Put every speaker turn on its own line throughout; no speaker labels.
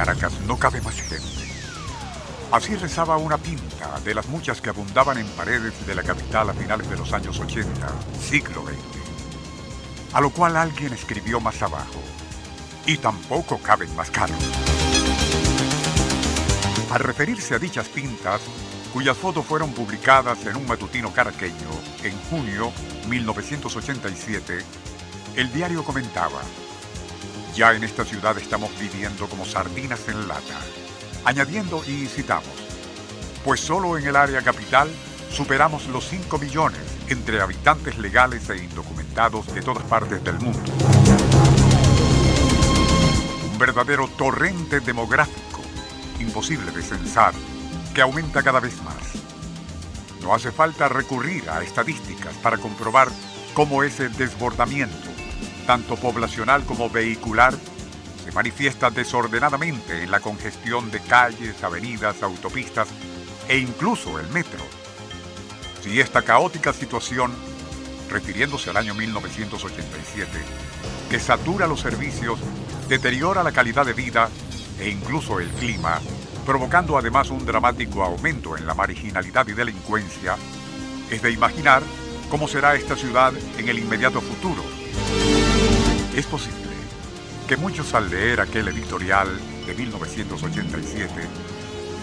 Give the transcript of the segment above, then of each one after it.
Caracas no cabe más gente. Así rezaba una pinta de las muchas que abundaban en paredes de la capital a finales de los años 80, siglo XX. A lo cual alguien escribió más abajo, y tampoco caben más caros. Al referirse a dichas pintas, cuyas fotos fueron publicadas en un matutino caraqueño en junio 1987, el diario comentaba, ya en esta ciudad estamos viviendo como sardinas en lata. Añadiendo y citamos, pues solo en el área capital superamos los 5 millones entre habitantes legales e indocumentados de todas partes del mundo. Un verdadero torrente demográfico, imposible de censar, que aumenta cada vez más. No hace falta recurrir a estadísticas para comprobar cómo ese desbordamiento tanto poblacional como vehicular, se manifiesta desordenadamente en la congestión de calles, avenidas, autopistas e incluso el metro. Si esta caótica situación, refiriéndose al año 1987, que satura los servicios, deteriora la calidad de vida e incluso el clima, provocando además un dramático aumento en la marginalidad y delincuencia, es de imaginar cómo será esta ciudad en el inmediato futuro es posible que muchos al leer aquel editorial de 1987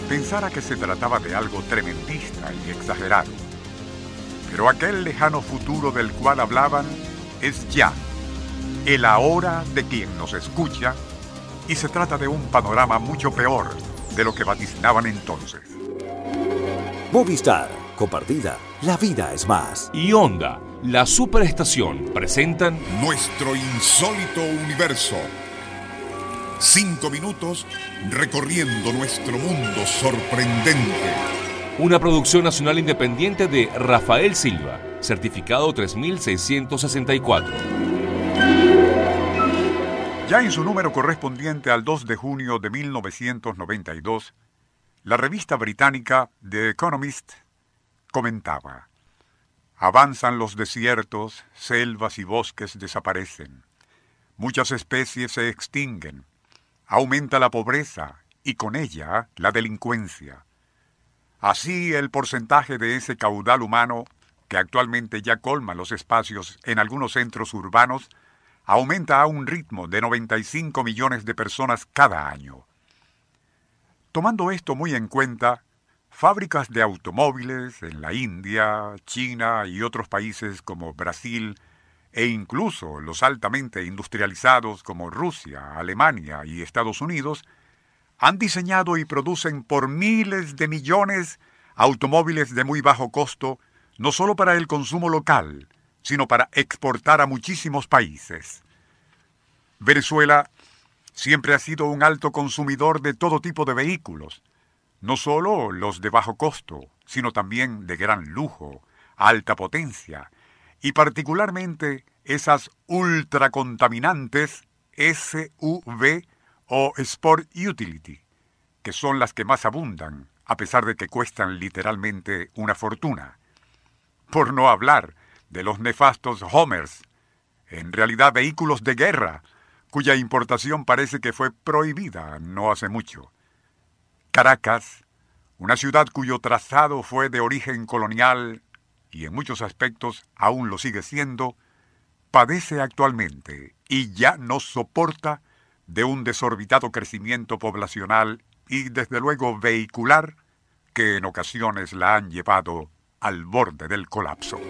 pensara que se trataba de algo tremendista y exagerado. Pero aquel lejano futuro del cual hablaban es ya, el ahora de quien nos escucha, y se trata de un panorama mucho peor de lo que vaticinaban entonces.
Movistar, compartida, la vida es más.
Y Onda la Superestación presentan
Nuestro insólito universo. Cinco minutos recorriendo nuestro mundo sorprendente.
Una producción nacional independiente de Rafael Silva, certificado 3664.
Ya en su número correspondiente al 2 de junio de 1992, la revista británica The Economist comentaba. Avanzan los desiertos, selvas y bosques desaparecen. Muchas especies se extinguen. Aumenta la pobreza y con ella la delincuencia. Así el porcentaje de ese caudal humano, que actualmente ya colma los espacios en algunos centros urbanos, aumenta a un ritmo de 95 millones de personas cada año. Tomando esto muy en cuenta, Fábricas de automóviles en la India, China y otros países como Brasil e incluso los altamente industrializados como Rusia, Alemania y Estados Unidos han diseñado y producen por miles de millones automóviles de muy bajo costo, no solo para el consumo local, sino para exportar a muchísimos países. Venezuela siempre ha sido un alto consumidor de todo tipo de vehículos, no solo los de bajo costo, sino también de gran lujo, alta potencia, y particularmente esas ultracontaminantes SUV o Sport Utility, que son las que más abundan, a pesar de que cuestan literalmente una fortuna. Por no hablar de los nefastos Homers, en realidad vehículos de guerra, cuya importación parece que fue prohibida no hace mucho. Caracas, una ciudad cuyo trazado fue de origen colonial y en muchos aspectos aún lo sigue siendo, padece actualmente y ya no soporta de un desorbitado crecimiento poblacional y desde luego vehicular que en ocasiones la han llevado al borde del colapso.